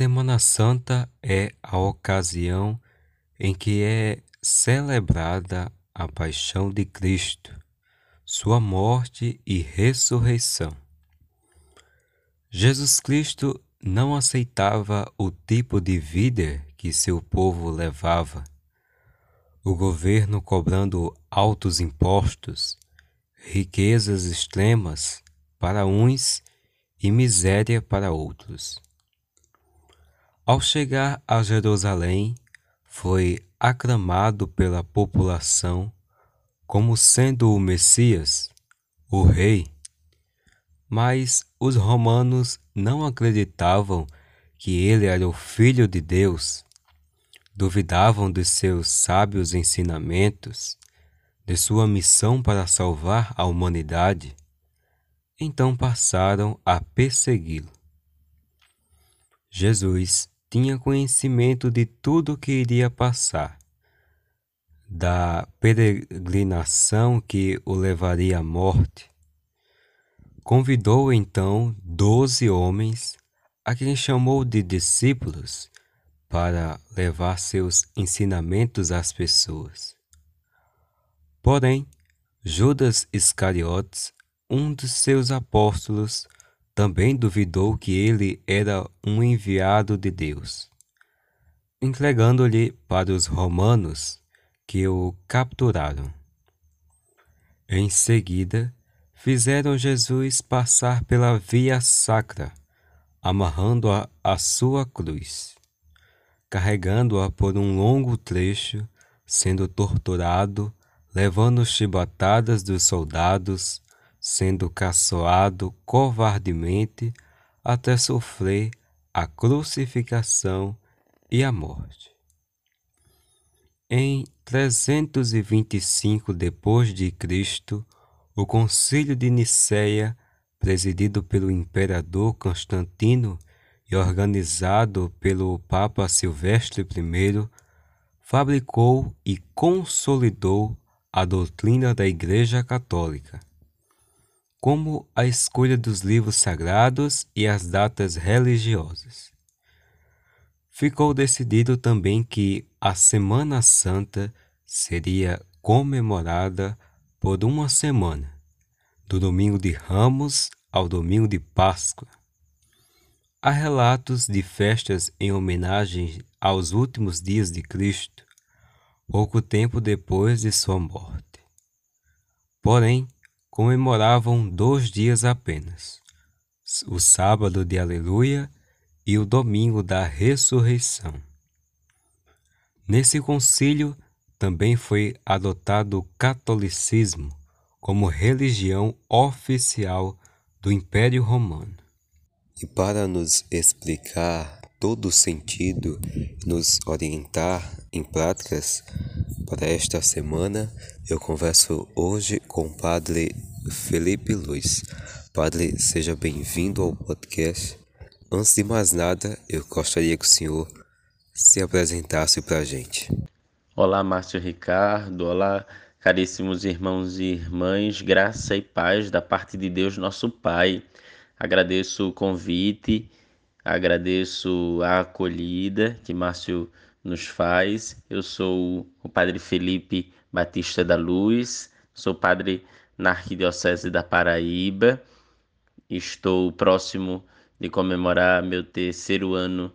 Semana Santa é a ocasião em que é celebrada a paixão de Cristo, sua morte e ressurreição. Jesus Cristo não aceitava o tipo de vida que seu povo levava. O governo cobrando altos impostos, riquezas extremas para uns e miséria para outros. Ao chegar a Jerusalém, foi aclamado pela população como sendo o Messias, o Rei. Mas os romanos não acreditavam que ele era o Filho de Deus, duvidavam de seus sábios ensinamentos, de sua missão para salvar a humanidade, então passaram a persegui-lo. Jesus tinha conhecimento de tudo o que iria passar, da peregrinação que o levaria à morte. Convidou então doze homens, a quem chamou de discípulos, para levar seus ensinamentos às pessoas. Porém, Judas Iscariotes, um dos seus apóstolos, também duvidou que ele era um enviado de Deus, entregando-lhe para os romanos que o capturaram. Em seguida, fizeram Jesus passar pela via sacra, amarrando-a à sua cruz, carregando-a por um longo trecho, sendo torturado, levando chibatadas dos soldados, sendo caçoado covardemente até sofrer a crucificação e a morte. Em 325 depois de Cristo, o Concílio de Nicéia, presidido pelo imperador Constantino e organizado pelo Papa Silvestre I, fabricou e consolidou a doutrina da Igreja Católica como a escolha dos livros sagrados e as datas religiosas. Ficou decidido também que a Semana Santa seria comemorada por uma semana, do domingo de Ramos ao domingo de Páscoa. Há relatos de festas em homenagem aos últimos dias de Cristo, pouco tempo depois de sua morte. Porém, comemoravam dois dias apenas, o sábado de Aleluia e o domingo da ressurreição. Nesse concílio também foi adotado o catolicismo como religião oficial do Império Romano. E para nos explicar todo o sentido, nos orientar em práticas para esta semana, eu converso hoje com o Padre Felipe Luiz. Padre, seja bem-vindo ao podcast. Antes de mais nada, eu gostaria que o senhor se apresentasse para a gente. Olá, Márcio Ricardo. Olá, caríssimos irmãos e irmãs. Graça e paz da parte de Deus, nosso Pai. Agradeço o convite, agradeço a acolhida que Márcio nos faz. Eu sou o Padre Felipe Batista da Luz, sou padre na Arquidiocese da Paraíba. Estou próximo de comemorar meu terceiro ano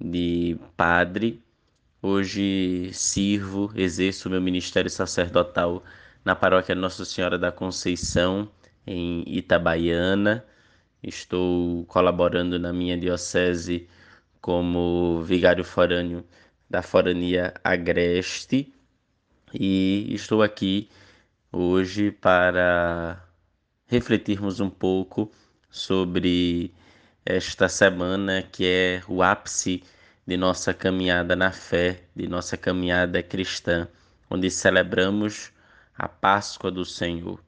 de padre. Hoje sirvo, exerço meu ministério sacerdotal na paróquia Nossa Senhora da Conceição, em Itabaiana. Estou colaborando na minha diocese como vigário forâneo da Forania Agreste e estou aqui hoje para refletirmos um pouco sobre esta semana que é o ápice de nossa caminhada na fé, de nossa caminhada cristã, onde celebramos a Páscoa do Senhor.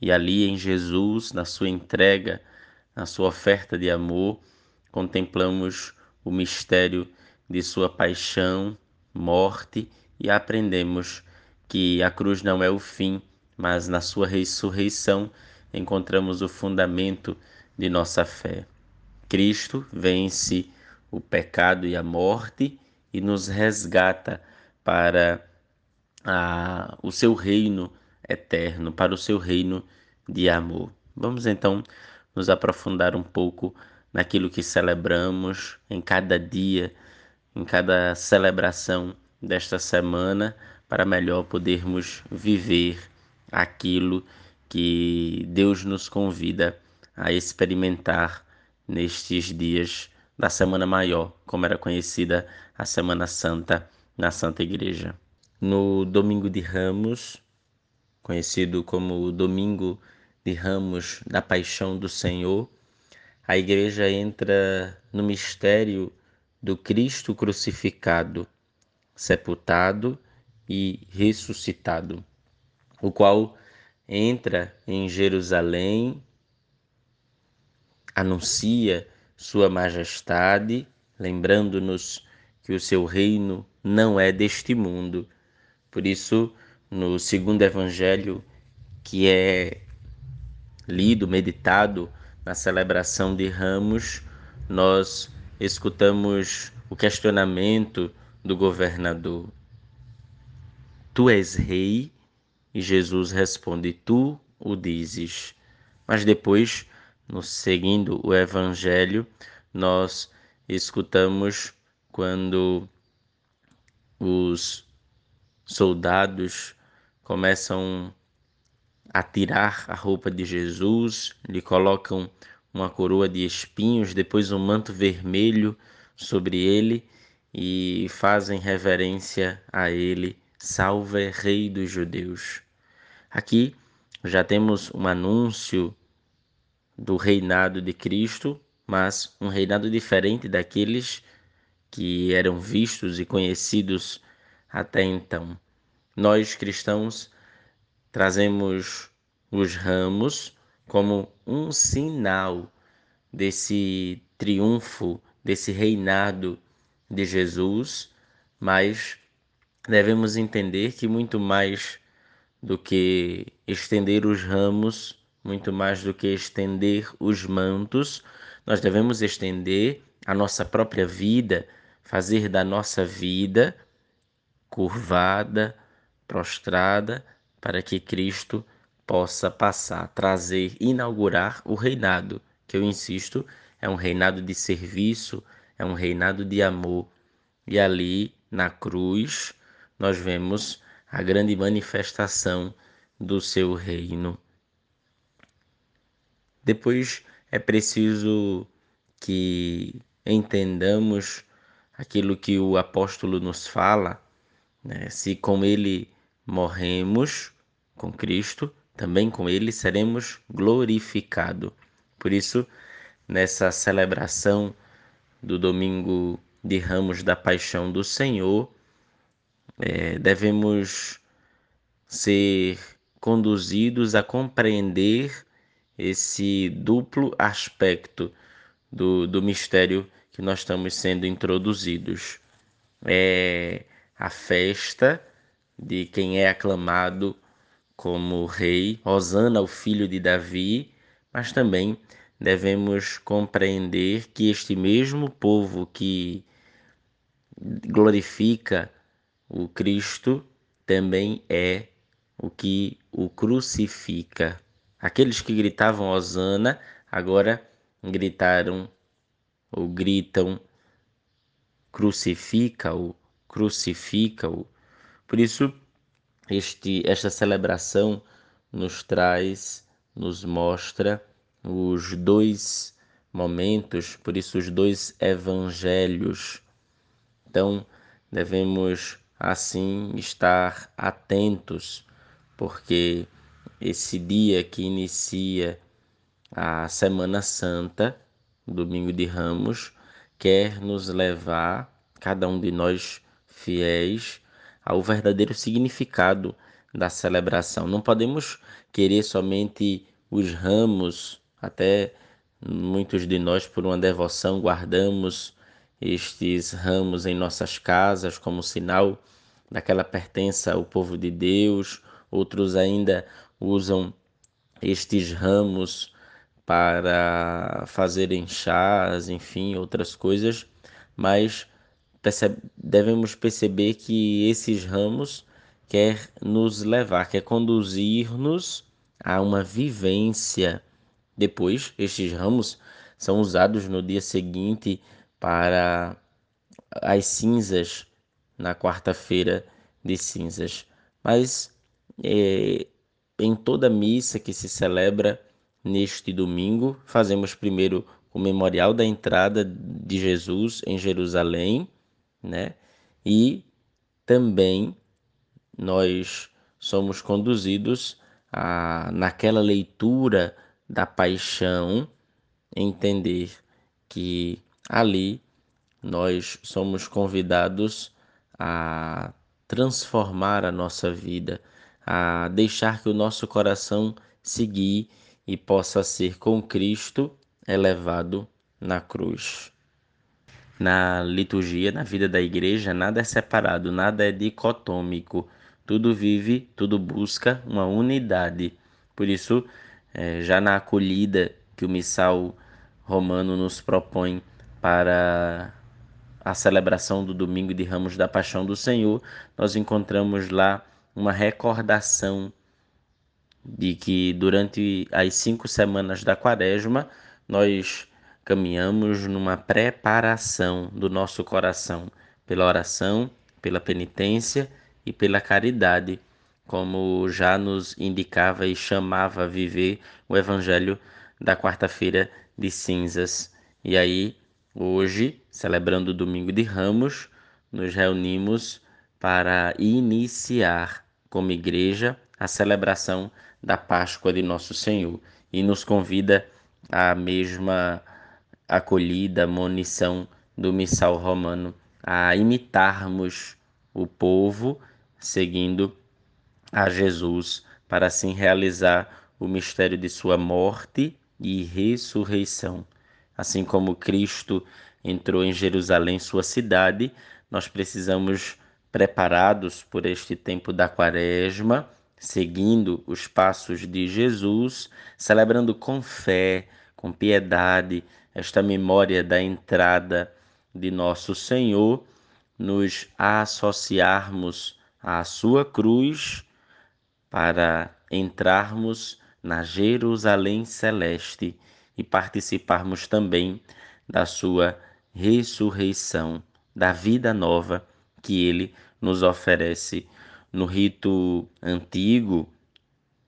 E ali em Jesus, na sua entrega, na sua oferta de amor, contemplamos o mistério de sua paixão, morte e aprendemos que a cruz não é o fim, mas na sua ressurreição encontramos o fundamento de nossa fé. Cristo vence o pecado e a morte e nos resgata para a, o seu reino eterno, para o seu reino de amor. Vamos então nos aprofundar um pouco naquilo que celebramos em cada dia, em cada celebração desta semana, para melhor podermos viver aquilo que Deus nos convida a experimentar nestes dias da Semana Maior, como era conhecida a Semana Santa na Santa Igreja. No Domingo de Ramos, conhecido como o Domingo de Ramos da Paixão do Senhor, a Igreja entra no mistério do Cristo crucificado, sepultado e ressuscitado, o qual entra em Jerusalém, anuncia sua majestade, lembrando-nos que o seu reino não é deste mundo. Por isso, no segundo evangelho, que é lido, meditado na celebração de Ramos, nós escutamos o questionamento do governador: Tu és rei? E Jesus responde: Tu o dizes. Mas depois no seguindo o evangelho, nós escutamos quando os soldados começam a tirar a roupa de Jesus, lhe colocam uma coroa de espinhos, depois um manto vermelho sobre ele e fazem reverência a ele, salve Rei dos Judeus. Aqui já temos um anúncio do reinado de Cristo, mas um reinado diferente daqueles que eram vistos e conhecidos até então. Nós cristãos trazemos os ramos como um sinal desse triunfo, desse reinado de Jesus, mas devemos entender que muito mais do que estender os ramos muito mais do que estender os mantos, nós devemos estender a nossa própria vida, fazer da nossa vida curvada, prostrada, para que Cristo possa passar, trazer, inaugurar o reinado, que eu insisto, é um reinado de serviço, é um reinado de amor. E ali na cruz nós vemos a grande manifestação do seu reino. Depois é preciso que entendamos aquilo que o apóstolo nos fala, né? se com ele morremos com Cristo, também com ele seremos glorificados. Por isso, nessa celebração do domingo de ramos da paixão do Senhor, é, devemos ser conduzidos a compreender esse duplo aspecto do, do mistério que nós estamos sendo introduzidos. É a festa de quem é aclamado como rei, Osana, o filho de Davi, mas também devemos compreender que este mesmo povo que glorifica o Cristo também é o que o crucifica. Aqueles que gritavam Osana agora gritaram ou gritam crucifica-o, crucifica-o. Por isso, este, esta celebração nos traz, nos mostra os dois momentos, por isso os dois evangelhos. Então, devemos assim estar atentos, porque esse dia que inicia a Semana Santa, Domingo de Ramos, quer nos levar, cada um de nós fiéis, ao verdadeiro significado da celebração. Não podemos querer somente os ramos, até muitos de nós, por uma devoção, guardamos estes ramos em nossas casas como sinal daquela pertença ao povo de Deus, outros ainda usam estes ramos para fazerem chás, enfim, outras coisas, mas devemos perceber que esses ramos quer nos levar, quer conduzir-nos a uma vivência. Depois, estes ramos são usados no dia seguinte para as cinzas, na quarta-feira de cinzas. Mas é, em toda missa que se celebra neste domingo, fazemos primeiro o memorial da entrada de Jesus em Jerusalém, né? E também nós somos conduzidos a, naquela leitura da paixão, entender que ali nós somos convidados a transformar a nossa vida, a deixar que o nosso coração seguir e possa ser com Cristo elevado na cruz. Na liturgia, na vida da igreja, nada é separado, nada é dicotômico. Tudo vive, tudo busca uma unidade. Por isso, é, já na acolhida que o missal romano nos propõe para a celebração do domingo de Ramos da Paixão do Senhor, nós encontramos lá uma recordação de que durante as cinco semanas da quaresma nós caminhamos numa preparação do nosso coração pela oração, pela penitência e pela caridade, como já nos indicava e chamava a viver o Evangelho da quarta-feira de cinzas. E aí, hoje, celebrando o domingo de Ramos, nos reunimos para iniciar como igreja a celebração da Páscoa de Nosso Senhor e nos convida à mesma acolhida, munição do missal romano, a imitarmos o povo seguindo a Jesus para assim realizar o mistério de sua morte e ressurreição. Assim como Cristo entrou em Jerusalém, sua cidade, nós precisamos preparados por este tempo da Quaresma, seguindo os passos de Jesus, celebrando com fé, com piedade, esta memória da entrada de nosso Senhor, nos associarmos à sua cruz para entrarmos na Jerusalém celeste e participarmos também da sua ressurreição, da vida nova que ele nos oferece. No rito antigo,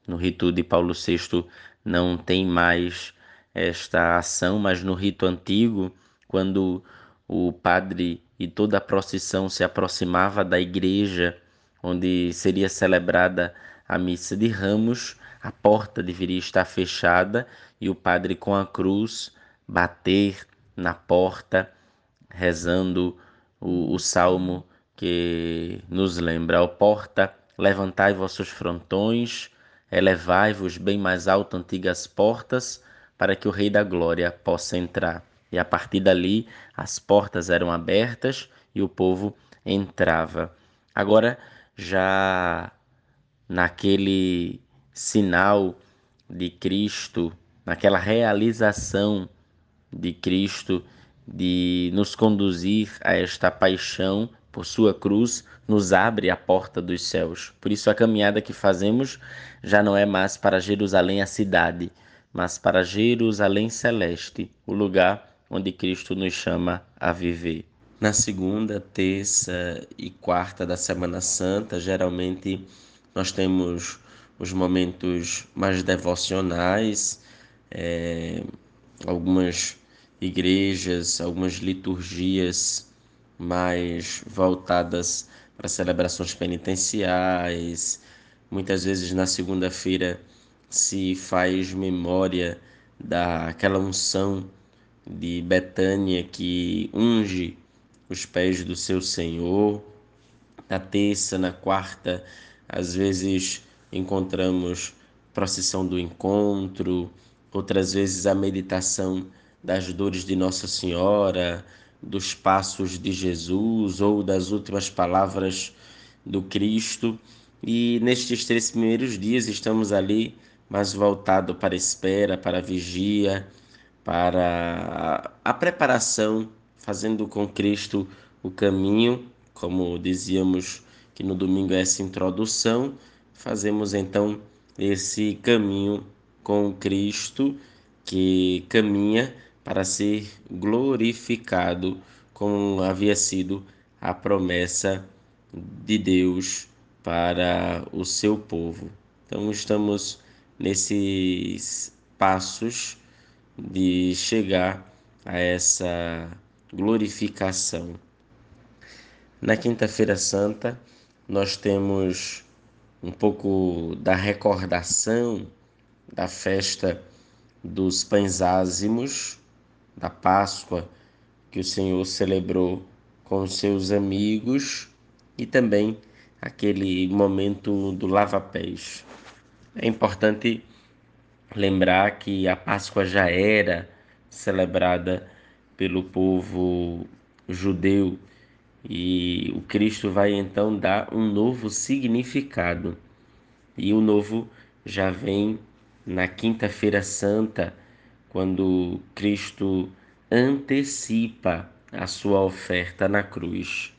no rito de Paulo VI, não tem mais esta ação, mas no rito antigo, quando o padre e toda a procissão se aproximava da igreja onde seria celebrada a missa de ramos, a porta deveria estar fechada e o padre com a cruz bater na porta, rezando o, o salmo que nos lembra: Ó porta, levantai vossos frontões, elevai-vos bem mais alto antigas portas, para que o Rei da Glória possa entrar. E a partir dali, as portas eram abertas e o povo entrava. Agora, já naquele sinal de Cristo, naquela realização de Cristo de nos conduzir a esta paixão por sua cruz, nos abre a porta dos céus. Por isso a caminhada que fazemos já não é mais para Jerusalém a cidade, mas para Jerusalém celeste, o lugar onde Cristo nos chama a viver. Na segunda, terça e quarta da Semana Santa, geralmente nós temos os momentos mais devocionais, é, algumas igrejas, algumas liturgias mais voltadas para celebrações penitenciais. Muitas vezes na segunda-feira se faz memória daquela unção de Betânia que unge os pés do seu Senhor. Na terça, na quarta, às vezes encontramos procissão do encontro, outras vezes a meditação das dores de Nossa Senhora, dos passos de Jesus ou das últimas palavras do Cristo. E nestes três primeiros dias estamos ali mas voltado para a espera, para a vigia, para a preparação fazendo com Cristo o caminho, como dizíamos que no domingo é essa introdução, fazemos então esse caminho com Cristo que caminha para ser glorificado, como havia sido a promessa de Deus para o seu povo. Então estamos nesses passos de chegar a essa glorificação. Na Quinta-feira Santa, nós temos um pouco da recordação da festa dos pães ázimos, da Páscoa que o Senhor celebrou com seus amigos e também aquele momento do lava-pés. É importante lembrar que a Páscoa já era celebrada pelo povo judeu e o Cristo vai então dar um novo significado. E o novo já vem na Quinta-feira Santa, quando Cristo antecipa a sua oferta na cruz.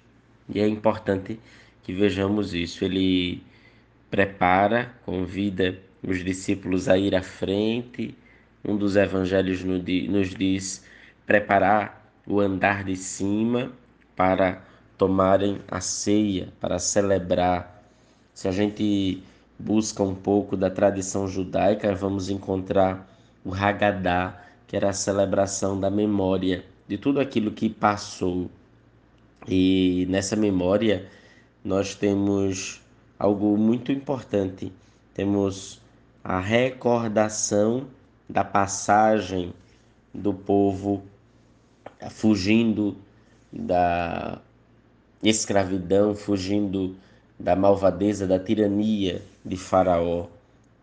E é importante que vejamos isso. Ele prepara, convida os discípulos a ir à frente. Um dos evangelhos nos diz preparar o andar de cima para tomarem a ceia, para celebrar. Se a gente busca um pouco da tradição judaica, vamos encontrar o Haggadah, que era a celebração da memória de tudo aquilo que passou. E nessa memória nós temos algo muito importante. Temos a recordação da passagem do povo fugindo da escravidão, fugindo da malvadeza, da tirania de Faraó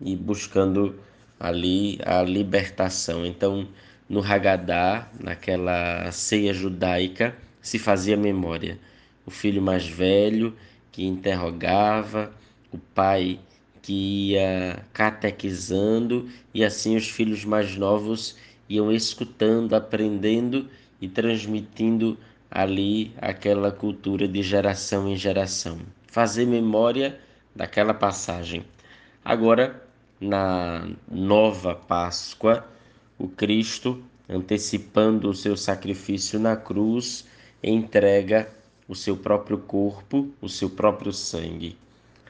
e buscando ali a libertação. Então, no Haggadah, naquela ceia judaica, se fazia memória. O filho mais velho que interrogava, o pai que ia catequizando e assim os filhos mais novos iam escutando, aprendendo e transmitindo ali aquela cultura de geração em geração. Fazer memória daquela passagem. Agora, na nova Páscoa, o Cristo, antecipando o seu sacrifício na cruz, entrega o seu próprio corpo, o seu próprio sangue.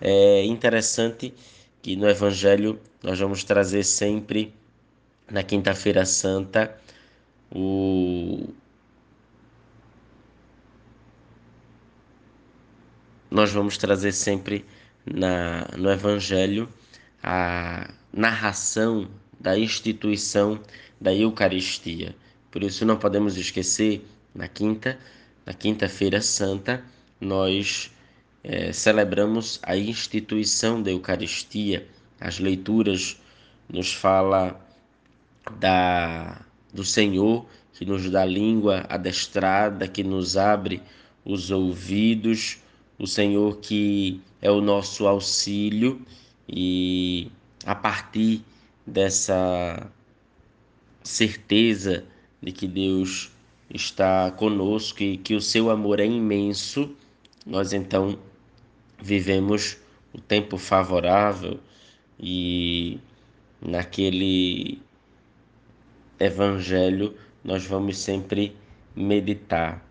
É interessante que no Evangelho nós vamos trazer sempre, na Quinta-feira Santa, o, nós vamos trazer sempre na, no Evangelho a narração da instituição da Eucaristia. Por isso não podemos esquecer, na quinta, na quinta-feira santa, nós é, celebramos a instituição da Eucaristia. As leituras nos fala da do Senhor que nos dá língua adestrada, que nos abre os ouvidos, o Senhor que é o nosso auxílio e a partir dessa certeza de que Deus está conosco e que o seu amor é imenso, nós então vivemos o tempo favorável e naquele evangelho nós vamos sempre meditar.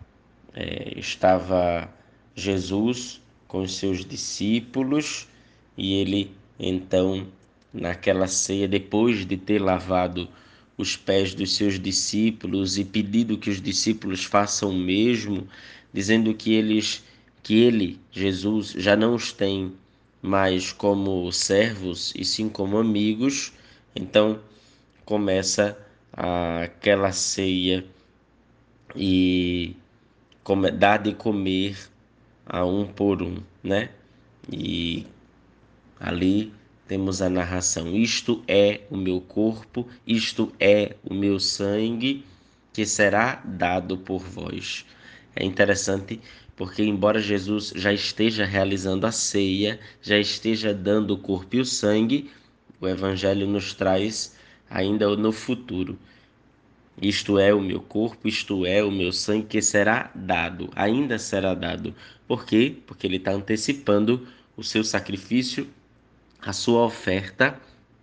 É, estava Jesus com os seus discípulos e ele então naquela ceia depois de ter lavado os pés dos seus discípulos e pedido que os discípulos façam o mesmo, dizendo que eles que ele, Jesus, já não os tem mais como servos e sim como amigos. Então começa aquela ceia e dá de comer a um por um, né? E ali temos a narração: Isto é o meu corpo, isto é o meu sangue, que será dado por vós. É interessante porque, embora Jesus já esteja realizando a ceia, já esteja dando o corpo e o sangue, o Evangelho nos traz ainda no futuro Isto é o meu corpo, isto é o meu sangue que será dado, ainda será dado. Por quê? Porque ele está antecipando o seu sacrifício, a sua oferta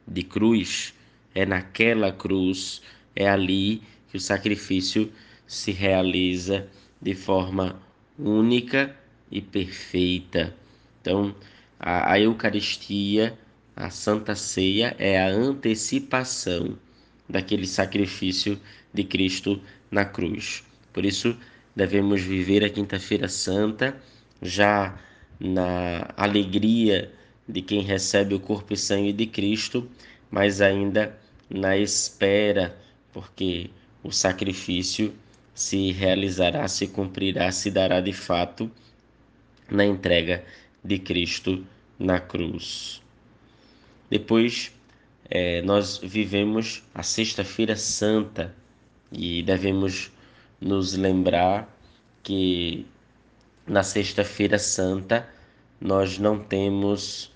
de cruz. É naquela cruz, é ali que o sacrifício se realiza de forma única e perfeita. Então, a, a Eucaristia, a Santa Ceia, é a antecipação daquele sacrifício de Cristo na cruz. Por isso, devemos viver a Quinta-feira Santa já na alegria de quem recebe o corpo e sangue de Cristo, mas ainda na espera, porque o sacrifício se realizará, se cumprirá, se dará de fato na entrega de Cristo na cruz. Depois, é, nós vivemos a Sexta-feira Santa e devemos nos lembrar que na Sexta-feira Santa nós não temos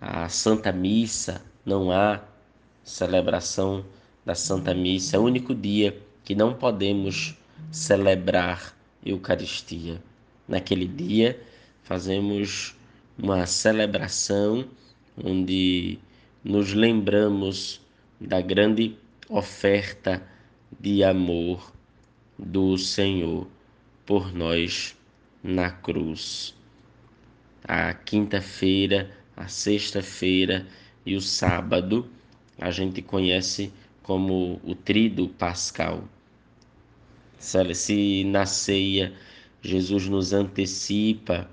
a Santa Missa, não há celebração da Santa Missa, é o único dia que não podemos celebrar Eucaristia. Naquele dia fazemos uma celebração onde nos lembramos da grande oferta de amor do Senhor por nós na cruz. A quinta-feira, a sexta-feira e o sábado a gente conhece como o trido pascal. Se na ceia Jesus nos antecipa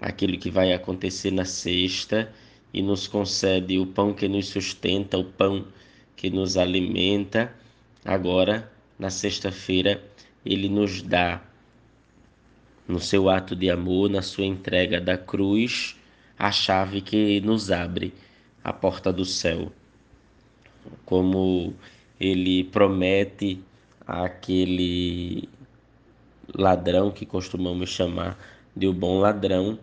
aquilo que vai acontecer na sexta e nos concede o pão que nos sustenta, o pão que nos alimenta, agora na sexta-feira ele nos dá no seu ato de amor, na sua entrega da cruz, a chave que nos abre a porta do céu. Como ele promete àquele ladrão que costumamos chamar de o bom ladrão,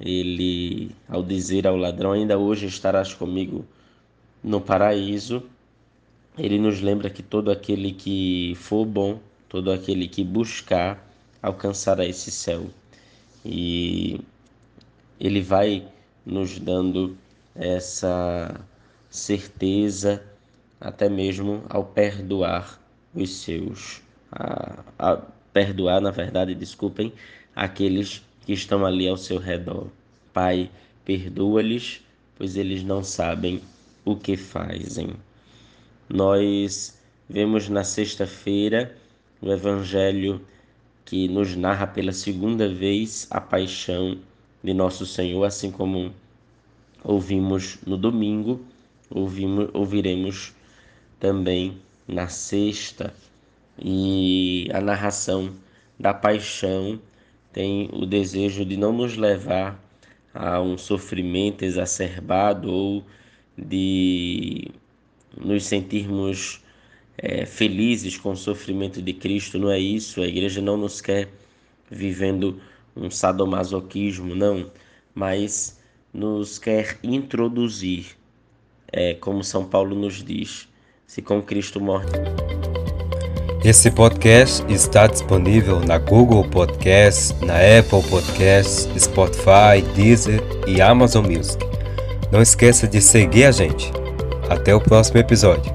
ele, ao dizer ao ladrão, ainda hoje estarás comigo no paraíso, ele nos lembra que todo aquele que for bom, todo aquele que buscar, alcançará esse céu. E ele vai nos dando essa certeza, até mesmo ao perdoar os seus. A, a perdoar, na verdade, desculpem, aqueles que estão ali ao seu redor. Pai, perdoa-lhes, pois eles não sabem o que fazem. Nós vemos na sexta-feira o Evangelho que nos narra pela segunda vez a paixão de nosso Senhor, assim como ouvimos no domingo, ouvimos, ouviremos também na sexta. E a narração da paixão tem o desejo de não nos levar a um sofrimento exacerbado ou de nos sentirmos é, felizes com o sofrimento de Cristo, não é isso. A igreja não nos quer vivendo um sadomasoquismo, não, mas nos quer introduzir, é, como São Paulo nos diz, se com Cristo morre. Esse podcast está disponível na Google Podcasts, na Apple Podcasts, Spotify, Deezer e Amazon Music. Não esqueça de seguir a gente. Até o próximo episódio.